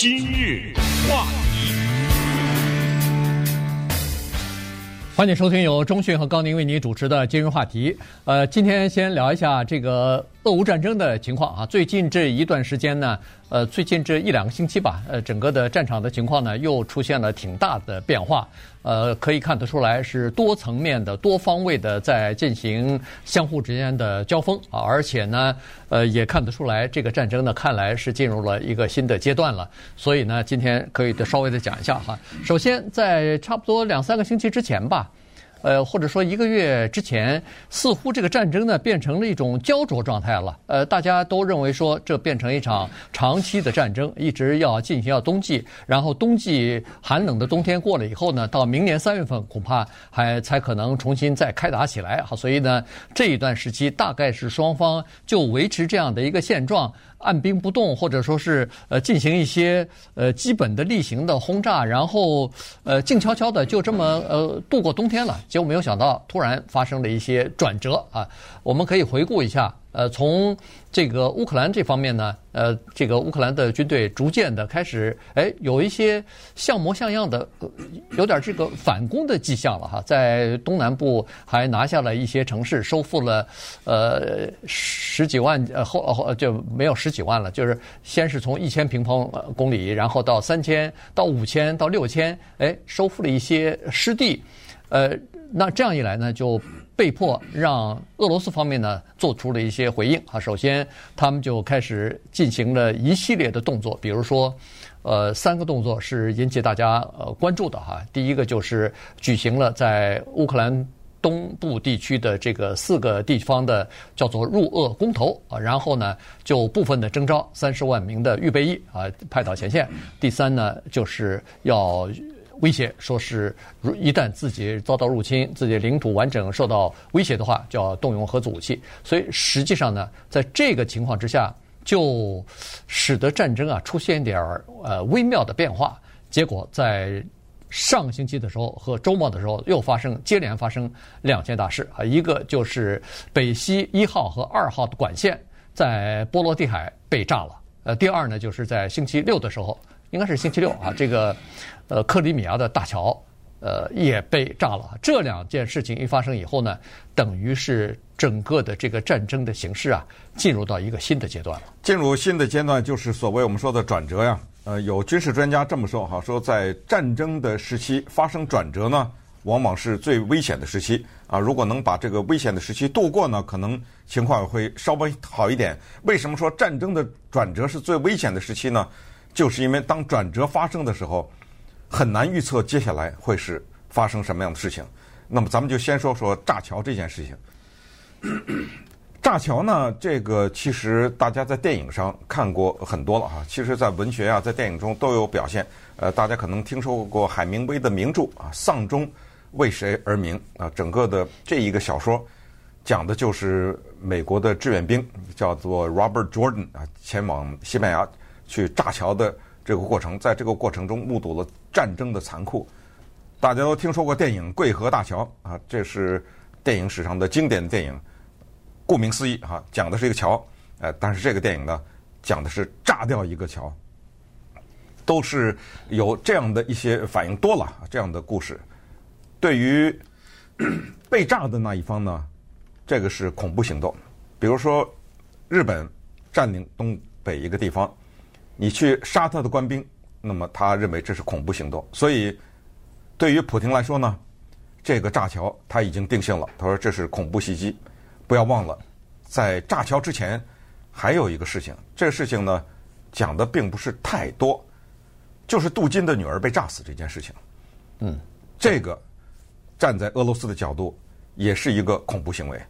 今日话题，欢迎收听由中讯和高宁为您主持的今日话题。呃，今天先聊一下这个。俄乌战争的情况啊，最近这一段时间呢，呃，最近这一两个星期吧，呃，整个的战场的情况呢，又出现了挺大的变化。呃，可以看得出来是多层面的、多方位的在进行相互之间的交锋啊，而且呢，呃，也看得出来这个战争呢，看来是进入了一个新的阶段了。所以呢，今天可以的稍微的讲一下哈。首先，在差不多两三个星期之前吧。呃，或者说一个月之前，似乎这个战争呢变成了一种焦灼状态了。呃，大家都认为说这变成一场长期的战争，一直要进行到冬季，然后冬季寒冷的冬天过了以后呢，到明年三月份恐怕还才可能重新再开打起来。好，所以呢，这一段时期大概是双方就维持这样的一个现状。按兵不动，或者说是呃进行一些呃基本的例行的轰炸，然后呃静悄悄的就这么呃度过冬天了。结果没有想到，突然发生了一些转折啊！我们可以回顾一下。呃，从这个乌克兰这方面呢，呃，这个乌克兰的军队逐渐的开始，哎，有一些像模像样的，有点这个反攻的迹象了哈。在东南部还拿下了一些城市，收复了呃十几万，呃后后就没有十几万了，就是先是从一千平方公里，然后到三千，到五千，到六千，哎，收复了一些失地，呃。那这样一来呢，就被迫让俄罗斯方面呢做出了一些回应啊。首先，他们就开始进行了一系列的动作，比如说，呃，三个动作是引起大家呃关注的哈。第一个就是举行了在乌克兰东部地区的这个四个地方的叫做入俄公投啊，然后呢就部分的征召三十万名的预备役啊派到前线。第三呢就是要。威胁说是，如一旦自己遭到入侵，自己领土完整受到威胁的话，就要动用核子武器。所以实际上呢，在这个情况之下，就使得战争啊出现点儿呃微妙的变化。结果在上星期的时候和周末的时候，又发生接连发生两件大事啊，一个就是北溪一号和二号的管线在波罗的海被炸了。呃，第二呢，就是在星期六的时候。应该是星期六啊，这个，呃，克里米亚的大桥，呃，也被炸了。这两件事情一发生以后呢，等于是整个的这个战争的形势啊，进入到一个新的阶段了。进入新的阶段，就是所谓我们说的转折呀。呃，有军事专家这么说哈，说在战争的时期发生转折呢，往往是最危险的时期啊。如果能把这个危险的时期度过呢，可能情况会稍微好一点。为什么说战争的转折是最危险的时期呢？就是因为当转折发生的时候，很难预测接下来会是发生什么样的事情。那么，咱们就先说说炸桥这件事情。炸桥呢，这个其实大家在电影上看过很多了哈。其实，在文学啊，在电影中都有表现。呃，大家可能听说过海明威的名著啊，《丧钟为谁而鸣》啊，整个的这一个小说讲的就是美国的志愿兵叫做 Robert Jordan 啊，前往西班牙。去炸桥的这个过程，在这个过程中目睹了战争的残酷。大家都听说过电影《贵河大桥》啊，这是电影史上的经典电影。顾名思义哈，讲的是一个桥，呃，但是这个电影呢，讲的是炸掉一个桥。都是有这样的一些反应多了这样的故事。对于被炸的那一方呢，这个是恐怖行动。比如说，日本占领东北一个地方。你去杀他的官兵，那么他认为这是恐怖行动。所以，对于普京来说呢，这个炸桥他已经定性了。他说这是恐怖袭击。不要忘了，在炸桥之前还有一个事情。这个事情呢，讲的并不是太多，就是杜金的女儿被炸死这件事情。嗯，这个站在俄罗斯的角度也是一个恐怖行为。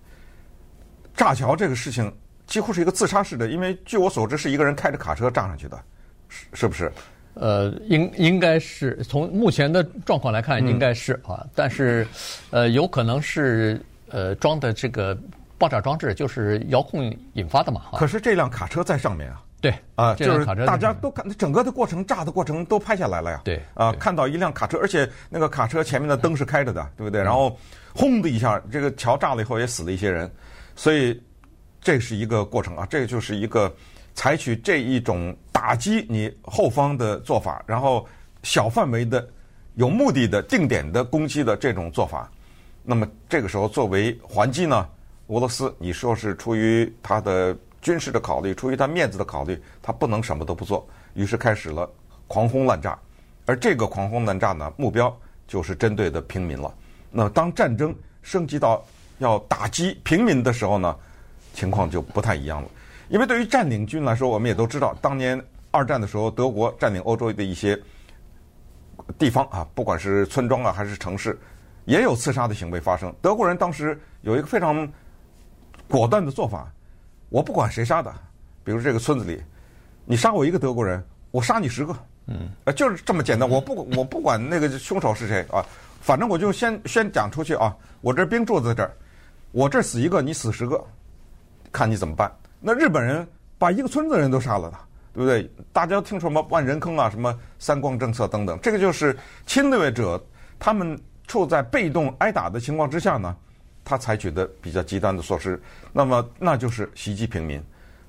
炸桥这个事情。几乎是一个自杀式的，因为据我所知，是一个人开着卡车炸上去的，是是不是？呃，应应该是从目前的状况来看，应该是啊。嗯、但是，呃，有可能是呃装的这个爆炸装置就是遥控引发的嘛。可是这辆卡车在上面啊。对啊，就是大家都看整个的过程，炸的过程都拍下来了呀。对啊，看到一辆卡车，而且那个卡车前面的灯是开着的，对不对？然后轰的一下，这个桥炸了以后也死了一些人，所以。这是一个过程啊，这个就是一个采取这一种打击你后方的做法，然后小范围的、有目的的、定点的攻击的这种做法，那么这个时候作为还击呢，俄罗斯你说是出于他的军事的考虑，出于他面子的考虑，他不能什么都不做，于是开始了狂轰滥炸，而这个狂轰滥炸呢，目标就是针对的平民了。那当战争升级到要打击平民的时候呢，情况就不太一样了。因为对于占领军来说，我们也都知道，当年二战的时候，德国占领欧洲的一些地方啊，不管是村庄啊还是城市，也有刺杀的行为发生。德国人当时有一个非常果断的做法，我不管谁杀的，比如这个村子里，你杀我一个德国人，我杀你十个，嗯，呃，就是这么简单。我不管我不管那个凶手是谁啊，反正我就先先讲出去啊，我这兵驻在这儿，我这死一个，你死十个，看你怎么办。那日本人把一个村子的人都杀了，对不对？大家听说什么万人坑啊，什么三光政策等等，这个就是侵略者他们处在被动挨打的情况之下呢，他采取的比较极端的措施。那么那就是袭击平民。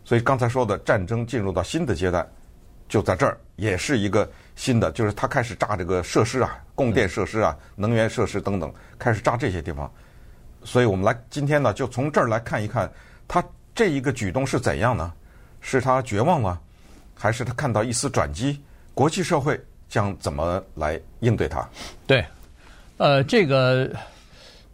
所以刚才说的战争进入到新的阶段，就在这儿，也是一个新的，就是他开始炸这个设施啊，供电设施啊，能源设施等等，开始炸这些地方。所以我们来今天呢，就从这儿来看一看他。这一个举动是怎样呢？是他绝望了，还是他看到一丝转机？国际社会将怎么来应对他？对，呃，这个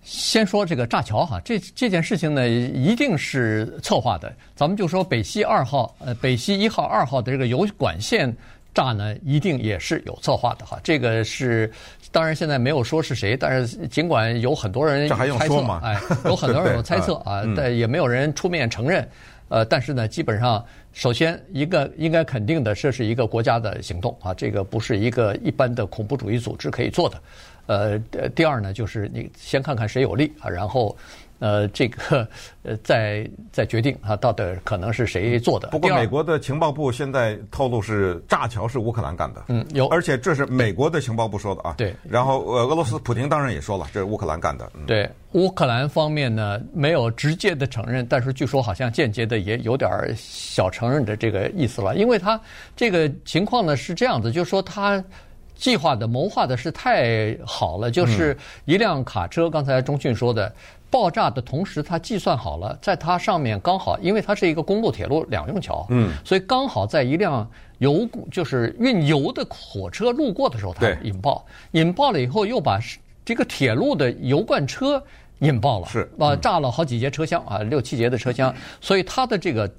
先说这个炸桥哈，这这件事情呢，一定是策划的。咱们就说北溪二号，呃，北溪一号、二号的这个油管线炸呢，一定也是有策划的哈。这个是。当然，现在没有说是谁，但是尽管有很多人猜测，这还用说吗？哎，有很多人有猜测啊，但也没有人出面承认。呃，但是呢，基本上，首先一个应该肯定的，这是一个国家的行动啊，这个不是一个一般的恐怖主义组织可以做的。呃，第二呢，就是你先看看谁有利啊，然后。呃，这个 呃，再再决定啊，到底可能是谁做的？不过，美国的情报部现在透露是炸桥是乌克兰干的。嗯，有，而且这是美国的情报部说的啊。对。然后，呃，俄罗斯普京当然也说了，这是乌克兰干的。嗯、对，乌克兰方面呢，没有直接的承认，但是据说好像间接的也有点小承认的这个意思了，因为他这个情况呢是这样子，就是说他计划的谋划的是太好了，就是一辆卡车，刚才中迅说的。爆炸的同时，它计算好了，在它上面刚好，因为它是一个公路铁路两用桥，嗯，所以刚好在一辆油就是运油的火车路过的时候，它引爆，引爆了以后又把这个铁路的油罐车引爆了，是啊，炸了好几节车厢啊，六七节的车厢，所以它的这个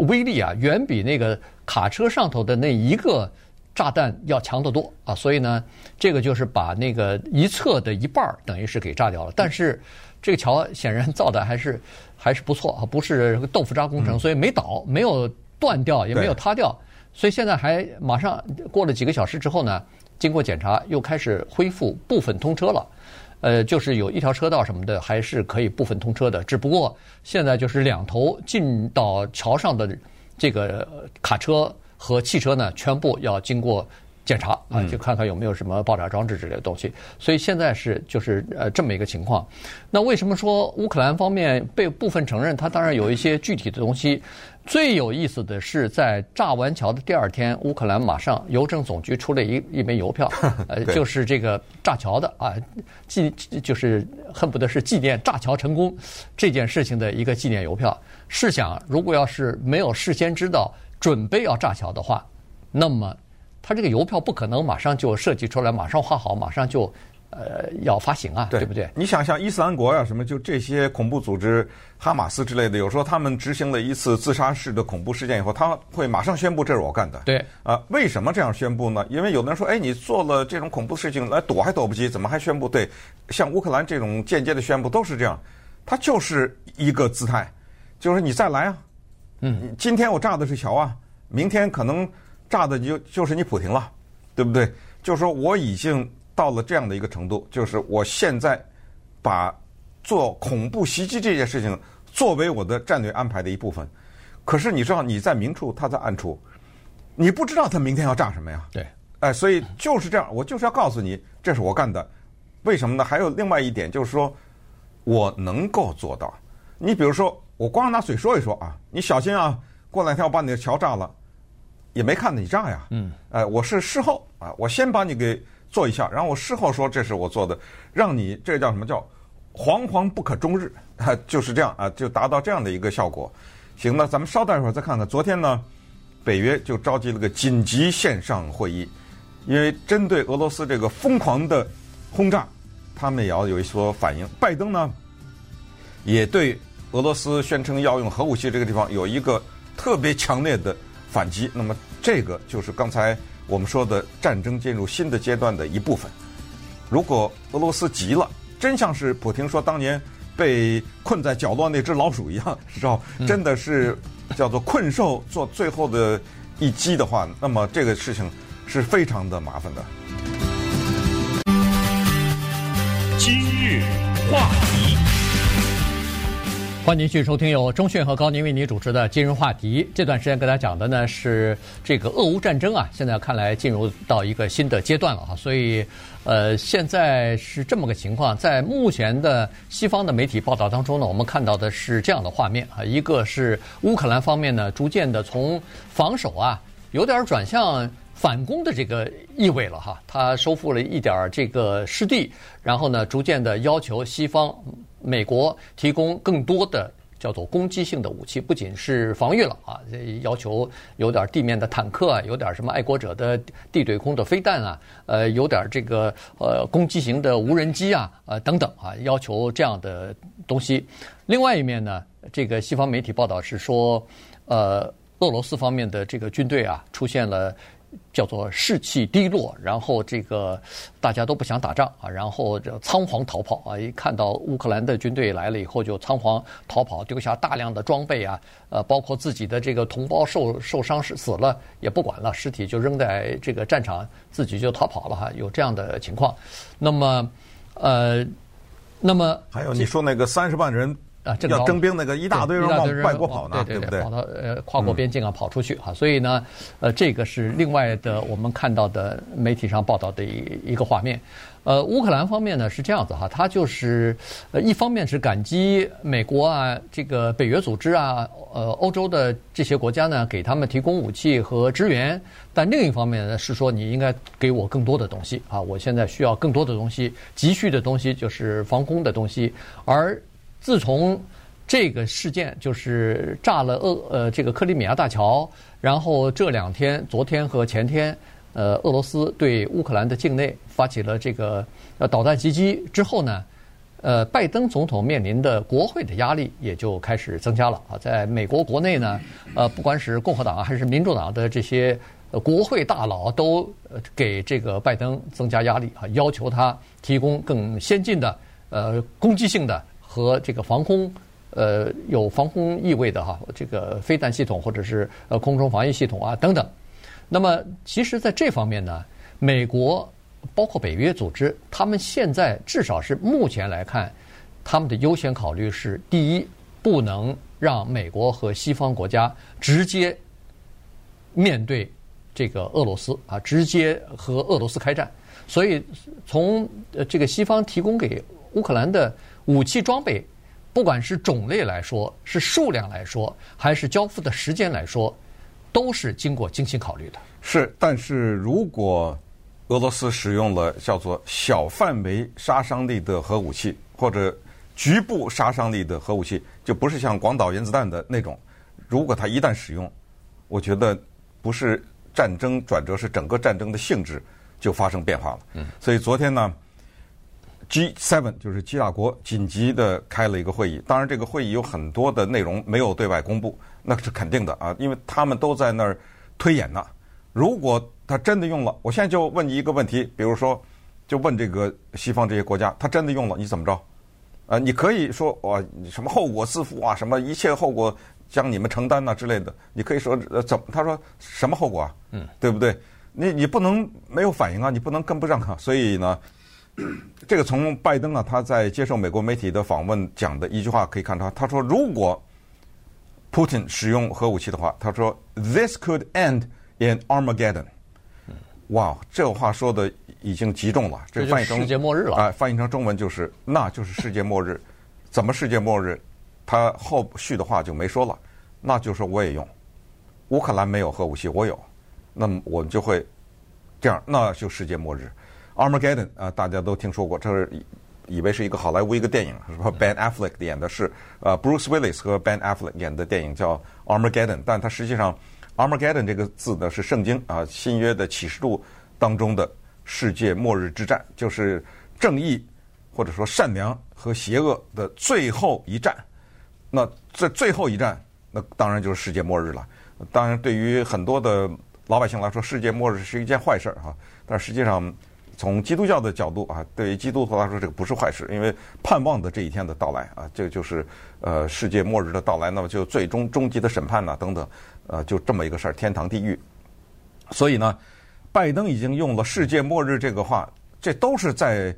威力啊，远比那个卡车上头的那一个炸弹要强得多啊，所以呢，这个就是把那个一侧的一半儿等于是给炸掉了，但是。这个桥显然造的还是还是不错啊，不是豆腐渣工程，所以没倒，没有断掉，也没有塌掉，所以现在还马上过了几个小时之后呢，经过检查又开始恢复部分通车了，呃，就是有一条车道什么的还是可以部分通车的，只不过现在就是两头进到桥上的这个卡车和汽车呢，全部要经过。检查啊，就看看有没有什么爆炸装置之类的东西。所以现在是就是呃这么一个情况。那为什么说乌克兰方面被部分承认？它当然有一些具体的东西。最有意思的是，在炸完桥的第二天，乌克兰马上邮政总局出了一一枚邮票，呃，就是这个炸桥的啊，纪就是恨不得是纪念炸桥成功这件事情的一个纪念邮票。试想，如果要是没有事先知道准备要炸桥的话，那么。他这个邮票不可能马上就设计出来，马上画好，马上就呃要发行啊，对，对不对？你想像伊斯兰国呀、啊，什么就这些恐怖组织，哈马斯之类的，有时候他们执行了一次自杀式的恐怖事件以后，他会马上宣布这是我干的。对啊，为什么这样宣布呢？因为有的人说，哎，你做了这种恐怖事情，来躲还躲不及，怎么还宣布？对，像乌克兰这种间接的宣布都是这样，它就是一个姿态，就是你再来啊，嗯，今天我炸的是桥啊，明天可能。炸的就就是你普亭了，对不对？就是说我已经到了这样的一个程度，就是我现在把做恐怖袭击这件事情作为我的战略安排的一部分。可是你知道你在明处，他在暗处，你不知道他明天要炸什么呀？对，哎，所以就是这样，我就是要告诉你，这是我干的。为什么呢？还有另外一点就是说，我能够做到。你比如说，我光拿嘴说一说啊，你小心啊，过两天我把你的桥炸了。也没看你炸呀，嗯，呃，我是事后啊，我先把你给做一下，然后我事后说这是我做的，让你这叫什么叫惶惶不可终日，啊，就是这样啊，就达到这样的一个效果。行，那咱们稍待一会儿再看看。昨天呢，北约就召集了个紧急线上会议，因为针对俄罗斯这个疯狂的轰炸，他们也要有一所反应。拜登呢，也对俄罗斯宣称要用核武器这个地方有一个特别强烈的反击。那么，这个就是刚才我们说的战争进入新的阶段的一部分。如果俄罗斯急了，真像是普京说当年被困在角落那只老鼠一样，是吧？真的是叫做困兽做最后的一击的话，那么这个事情是非常的麻烦的。今日话题。欢迎继续收听由中讯和高宁为您主持的《今日话题》。这段时间跟大家讲的呢是这个俄乌战争啊，现在看来进入到一个新的阶段了啊。所以，呃，现在是这么个情况，在目前的西方的媒体报道当中呢，我们看到的是这样的画面啊，一个是乌克兰方面呢，逐渐的从防守啊，有点转向反攻的这个意味了哈。他收复了一点这个失地，然后呢，逐渐的要求西方。美国提供更多的叫做攻击性的武器，不仅是防御了啊，要求有点地面的坦克啊，有点什么爱国者的地对空的飞弹啊，呃，有点这个呃攻击型的无人机啊，呃等等啊，要求这样的东西。另外一面呢，这个西方媒体报道是说，呃，俄罗斯方面的这个军队啊，出现了。叫做士气低落，然后这个大家都不想打仗啊，然后就仓皇逃跑啊！一看到乌克兰的军队来了以后，就仓皇逃跑，丢下大量的装备啊，呃，包括自己的这个同胞受受伤死死了也不管了，尸体就扔在这个战场，自己就逃跑了哈，有这样的情况。那么，呃，那么还有你说那个三十万人。啊，这个要征兵那个一大堆人往外国跑呢，对对对？跑到呃跨国边境啊，跑出去哈。所以呢，呃，这个是另外的我们看到的媒体上报道的一一个画面。呃，乌克兰方面呢是这样子哈，他就是呃一方面是感激美国啊，这个北约组织啊，呃欧洲的这些国家呢给他们提供武器和支援，但另一方面呢是说你应该给我更多的东西啊，我现在需要更多的东西，急需的东西就是防空的东西，而。自从这个事件就是炸了俄呃这个克里米亚大桥，然后这两天，昨天和前天，呃，俄罗斯对乌克兰的境内发起了这个呃导弹袭击之后呢，呃，拜登总统面临的国会的压力也就开始增加了啊。在美国国内呢，呃，不管是共和党还是民主党的这些国会大佬都给这个拜登增加压力啊，要求他提供更先进的呃攻击性的。和这个防空，呃，有防空意味的哈，这个飞弹系统或者是呃空中防御系统啊等等。那么，其实在这方面呢，美国包括北约组织，他们现在至少是目前来看，他们的优先考虑是：第一，不能让美国和西方国家直接面对这个俄罗斯啊，直接和俄罗斯开战。所以，从呃这个西方提供给乌克兰的。武器装备，不管是种类来说，是数量来说，还是交付的时间来说，都是经过精心考虑的。是，但是如果俄罗斯使用了叫做小范围杀伤力的核武器，或者局部杀伤力的核武器，就不是像广岛原子弹的那种。如果它一旦使用，我觉得不是战争转折，是整个战争的性质就发生变化了。嗯，所以昨天呢。G7 就是七大国紧急的开了一个会议，当然这个会议有很多的内容没有对外公布，那是肯定的啊，因为他们都在那儿推演呢。如果他真的用了，我现在就问你一个问题，比如说，就问这个西方这些国家，他真的用了，你怎么着？啊，你可以说哇，什么后果自负啊，什么一切后果将你们承担呐之类的，你可以说呃怎么？他说什么后果啊？嗯，对不对？你你不能没有反应啊，你不能跟不上啊，所以呢。这个从拜登啊，他在接受美国媒体的访问讲的一句话可以看出，他说如果 Putin 使用核武器的话，他说 This could end in Armageddon。哇，这话说的已经极重了，这翻译成世界末日了啊，翻译成中文就是那就是世界末日。怎么世界末日？他后续的话就没说了，那就是我也用。乌克兰没有核武器，我有。那么我们就会这样，那就世界末日。Armageddon 啊，大家都听说过，这是以为是一个好莱坞一个电影，是吧？Ben Affleck 演的是呃 Bruce Willis 和 Ben Affleck 演的电影叫 Armageddon，但它实际上 Armageddon 这个字呢是圣经啊新约的启示录当中的世界末日之战，就是正义或者说善良和邪恶的最后一战。那这最后一战，那当然就是世界末日了。当然，对于很多的老百姓来说，世界末日是一件坏事儿哈。但实际上，从基督教的角度啊，对于基督徒来说，这个不是坏事，因为盼望的这一天的到来啊，这个就是呃世界末日的到来，那么就最终终极的审判呐等等，呃，就这么一个事儿，天堂地狱。所以呢，拜登已经用了“世界末日”这个话，这都是在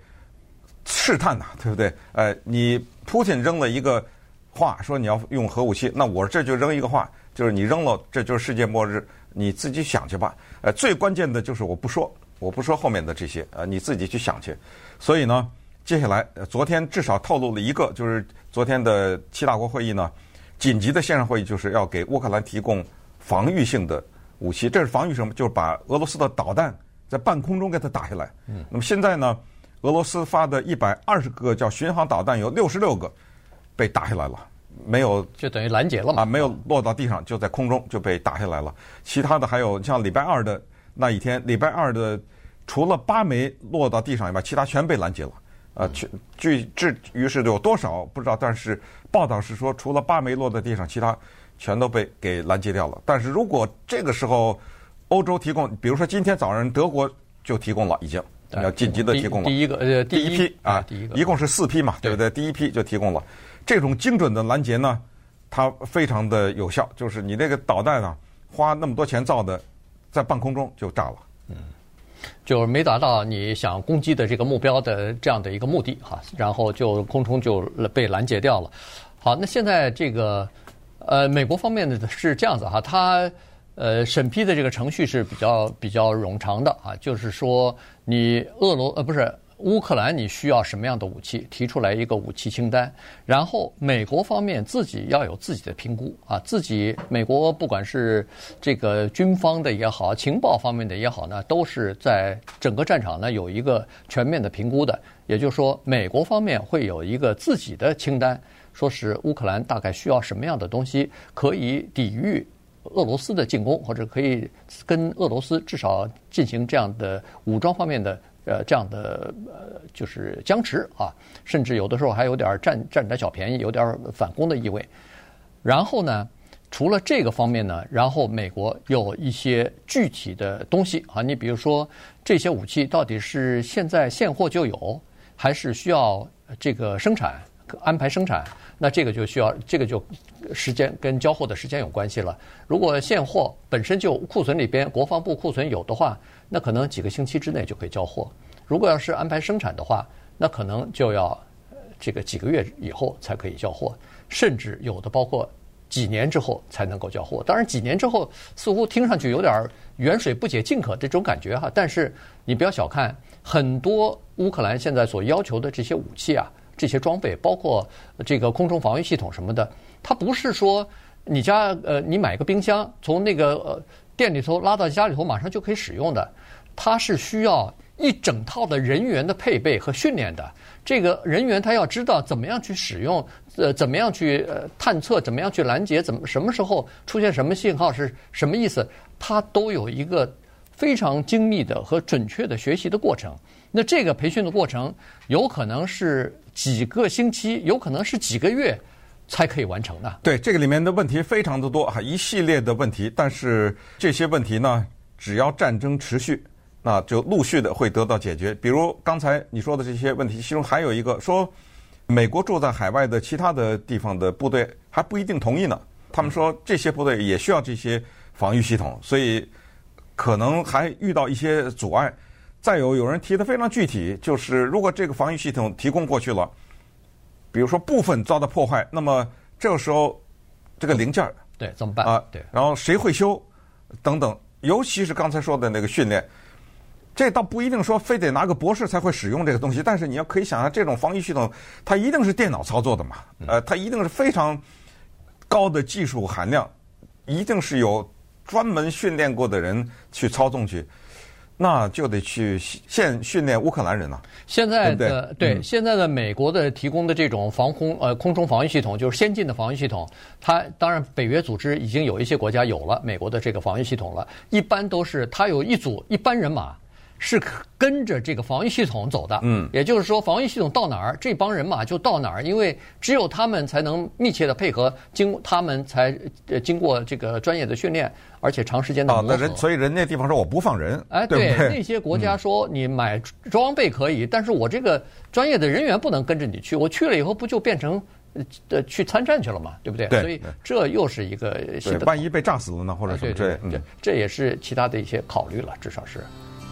试探呐，对不对？呃，你普京扔了一个话，说你要用核武器，那我这就扔一个话，就是你扔了，这就是世界末日，你自己想去吧。呃，最关键的就是我不说。我不说后面的这些，呃，你自己去想去。所以呢，接下来，昨天至少透露了一个，就是昨天的七大国会议呢，紧急的线上会议就是要给乌克兰提供防御性的武器。这是防御什么？就是把俄罗斯的导弹在半空中给它打下来。嗯。那么现在呢，俄罗斯发的一百二十个叫巡航导弹，有六十六个被打下来了，没有就等于拦截了嘛？啊，没有落到地上，就在空中就被打下来了。其他的还有像礼拜二的。那一天，礼拜二的除了八枚落到地上以外，其他全被拦截了。呃，全据至于是有多少不知道，但是报道是说，除了八枚落在地上，其他全都被给拦截掉了。但是如果这个时候欧洲提供，比如说今天早上德国就提供了，已经要紧急的提供了第一个呃第一批啊，第一个一共是四批嘛，对不对？第一批就提供了这种精准的拦截呢，它非常的有效，就是你那个导弹啊，花那么多钱造的。在半空中就炸了，嗯，就是没达到你想攻击的这个目标的这样的一个目的哈，然后就空中就被拦截掉了。好，那现在这个呃，美国方面的是这样子哈，它呃审批的这个程序是比较比较冗长的啊，就是说你俄罗呃不是。乌克兰，你需要什么样的武器？提出来一个武器清单，然后美国方面自己要有自己的评估啊，自己美国不管是这个军方的也好，情报方面的也好呢，都是在整个战场呢有一个全面的评估的。也就是说，美国方面会有一个自己的清单，说是乌克兰大概需要什么样的东西可以抵御俄罗斯的进攻，或者可以跟俄罗斯至少进行这样的武装方面的。呃，这样的呃，就是僵持啊，甚至有的时候还有点占占点小便宜，有点反攻的意味。然后呢，除了这个方面呢，然后美国有一些具体的东西啊，你比如说这些武器到底是现在现货就有，还是需要这个生产安排生产？那这个就需要这个就时间跟交货的时间有关系了。如果现货本身就库存里边国防部库存有的话。那可能几个星期之内就可以交货。如果要是安排生产的话，那可能就要这个几个月以后才可以交货，甚至有的包括几年之后才能够交货。当然，几年之后似乎听上去有点远水不解近渴这种感觉哈。但是你不要小看很多乌克兰现在所要求的这些武器啊，这些装备，包括这个空中防御系统什么的，它不是说你家呃你买个冰箱从那个呃。店里头拉到家里头，马上就可以使用的，它是需要一整套的人员的配备和训练的。这个人员他要知道怎么样去使用，呃，怎么样去呃探测，怎么样去拦截，怎么什么时候出现什么信号是什么意思，它都有一个非常精密的和准确的学习的过程。那这个培训的过程有可能是几个星期，有可能是几个月。才可以完成的。对，这个里面的问题非常的多哈，一系列的问题。但是这些问题呢，只要战争持续，那就陆续的会得到解决。比如刚才你说的这些问题，其中还有一个说，美国驻在海外的其他的地方的部队还不一定同意呢。他们说这些部队也需要这些防御系统，所以可能还遇到一些阻碍。再有，有人提的非常具体，就是如果这个防御系统提供过去了。比如说部分遭到破坏，那么这个时候这个零件儿对怎么办啊？对，然后谁会修等等，尤其是刚才说的那个训练，这倒不一定说非得拿个博士才会使用这个东西，但是你要可以想象，这种防御系统它一定是电脑操作的嘛，呃，它一定是非常高的技术含量，一定是有专门训练过的人去操纵去。那就得去现训练乌克兰人了。现在的对，对，现在的美国的提供的这种防空呃空中防御系统，就是先进的防御系统。它当然北约组织已经有一些国家有了美国的这个防御系统了。一般都是它有一组一般人马是跟着这个防御系统走的。嗯，也就是说防御系统到哪儿，这帮人马就到哪儿，因为只有他们才能密切的配合，经他们才呃经过这个专业的训练。而且长时间的磨合，啊、那人所以人那地方说我不放人，哎，对，对那些国家说你买装备可以，嗯、但是我这个专业的人员不能跟着你去，我去了以后不就变成呃去参战去了嘛，对不对？对，所以这又是一个新的，万一被炸死了呢，或者什么之类，对，对，对，对，这也是其他的一些考虑了，至少是。